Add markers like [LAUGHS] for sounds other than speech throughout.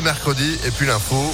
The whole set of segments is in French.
mercredi. Et puis l'info.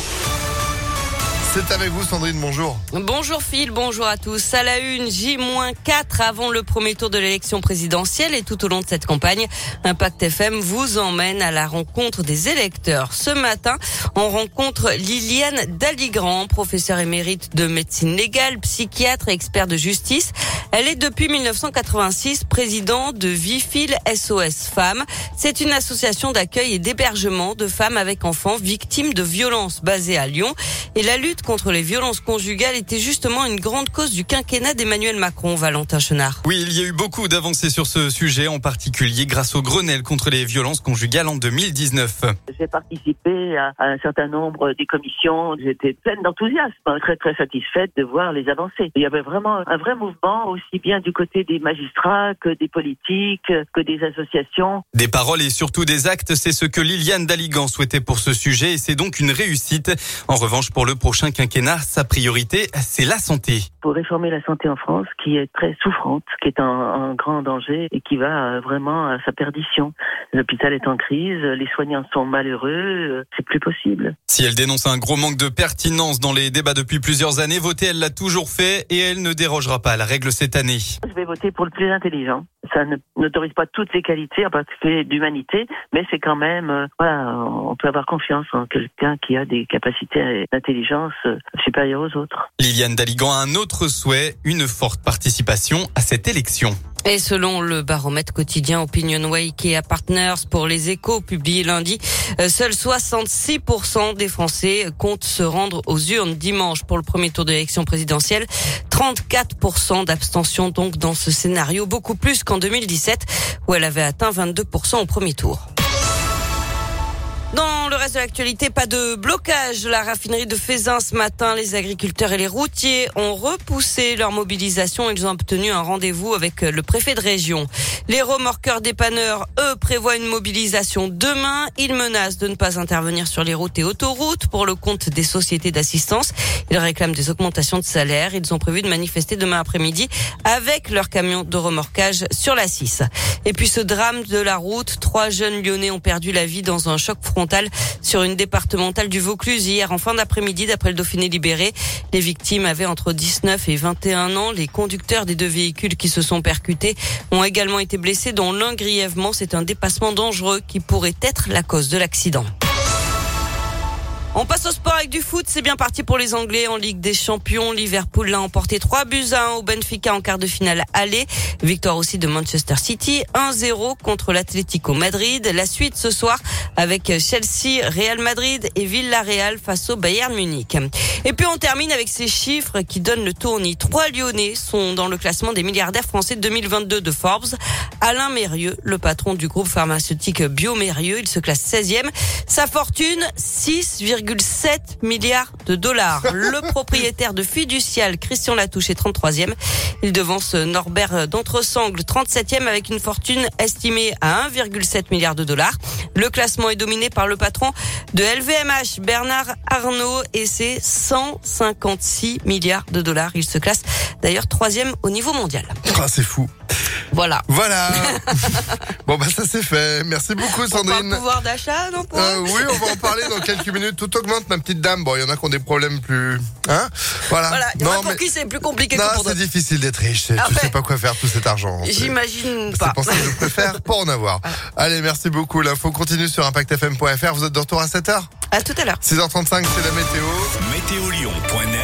C'est avec vous Sandrine, bonjour. Bonjour Phil, bonjour à tous. À la une, J-4 avant le premier tour de l'élection présidentielle et tout au long de cette campagne, Impact FM vous emmène à la rencontre des électeurs. Ce matin, on rencontre Liliane Dalligrand, professeure émérite de médecine légale, psychiatre et expert de justice. Elle est depuis 1986 présidente de Vifil SOS Femmes. C'est une association d'accueil et d'hébergement de femmes avec enfants victimes de violences basée à Lyon. Et la lutte contre les violences conjugales était justement une grande cause du quinquennat d'Emmanuel Macron, Valentin Chenard. Oui, il y a eu beaucoup d'avancées sur ce sujet, en particulier grâce au Grenelle contre les violences conjugales en 2019. J'ai participé à, un certain nombre des commissions. J'étais pleine d'enthousiasme, très très satisfaite de voir les avancées. Il y avait vraiment un vrai mouvement, aussi bien du côté des magistrats que des politiques, que des associations. Des paroles et surtout des actes, c'est ce que Liliane Daligan souhaitait pour ce sujet et c'est donc une réussite. En revanche, pour le prochain quinquennat, sa priorité, c'est la santé. Pour réformer la santé en France, qui est très souffrante, qui est en, grand danger et qui va euh, vraiment à sa perdition. L'hôpital est en crise, les soignants sont malheureux, euh, c'est plus possible. Si elle dénonce un gros manque de pertinence dans les débats depuis plusieurs années, voter, elle l'a toujours fait et elle ne dérogera pas à la règle cette année. Je vais voter pour le plus intelligent. Ça n'autorise pas toutes les qualités, en particulier d'humanité, mais c'est quand même, euh, voilà, on peut avoir confiance en quelqu'un qui a des capacités d'intelligence supérieures aux autres. Liliane Daligan a un autre souhait, une forte participation à cette élection. Et selon le baromètre quotidien Opinionway à Partners pour les échos publié lundi, euh, seuls 66% des Français comptent se rendre aux urnes dimanche pour le premier tour de l'élection présidentielle. 34% d'abstention donc dans ce scénario, beaucoup plus qu'en 2017 où elle avait atteint 22% au premier tour. Reste de l'actualité, pas de blocage la raffinerie de Fézin ce matin. Les agriculteurs et les routiers ont repoussé leur mobilisation. Ils ont obtenu un rendez-vous avec le préfet de région. Les remorqueurs dépanneurs, eux, prévoient une mobilisation demain. Ils menacent de ne pas intervenir sur les routes et autoroutes pour le compte des sociétés d'assistance. Ils réclament des augmentations de salaire. Ils ont prévu de manifester demain après-midi avec leur camion de remorquage sur la 6. Et puis ce drame de la route, trois jeunes lyonnais ont perdu la vie dans un choc frontal sur une départementale du Vaucluse hier en fin d'après-midi d'après le Dauphiné libéré. Les victimes avaient entre 19 et 21 ans. Les conducteurs des deux véhicules qui se sont percutés ont également été blessés dont l'un grièvement. C'est un dépassement dangereux qui pourrait être la cause de l'accident. On passe au sport avec du foot. C'est bien parti pour les Anglais en Ligue des Champions. Liverpool l'a emporté 3 buts à 1 au Benfica en quart de finale aller. Victoire aussi de Manchester City. 1-0 contre l'Atlético Madrid. La suite ce soir avec Chelsea, Real Madrid et Villarreal face au Bayern Munich. Et puis on termine avec ces chiffres qui donnent le tournis. Trois Lyonnais sont dans le classement des milliardaires français 2022 de Forbes. Alain Mérieux, le patron du groupe pharmaceutique Biomérieux, il se classe 16e. Sa fortune, 6, 7 milliards de dollars. [LAUGHS] Le propriétaire de Fiducial, Christian Latouche, est 33e. Il devance Norbert d'Entresangle, 37e, avec une fortune estimée à 1,7 milliard de dollars. Le classement est dominé par le patron de LVMH, Bernard Arnault, et c'est 156 milliards de dollars. Il se classe d'ailleurs troisième au niveau mondial. Ah, c'est fou. Voilà. Voilà. [LAUGHS] bon bah ça c'est fait. Merci beaucoup Sandrine. On pouvoir d'achat, non euh, Oui, on va en parler dans quelques minutes. Tout augmente, ma petite dame. Bon, il y en a qui ont des problèmes plus, hein Voilà. Voilà. Il y en a pour qui c'est plus compliqué non, que pour c'est difficile d'être riche. Tu sais pas quoi faire tout cet argent. J'imagine pas. C'est pour ça que je préfère pas en avoir. [LAUGHS] Allez, merci beaucoup. L'info continue sur ImpactFM.fr. Vous êtes de retour à 7h À tout à l'heure. 6h35, c'est la météo. Météo Lyon.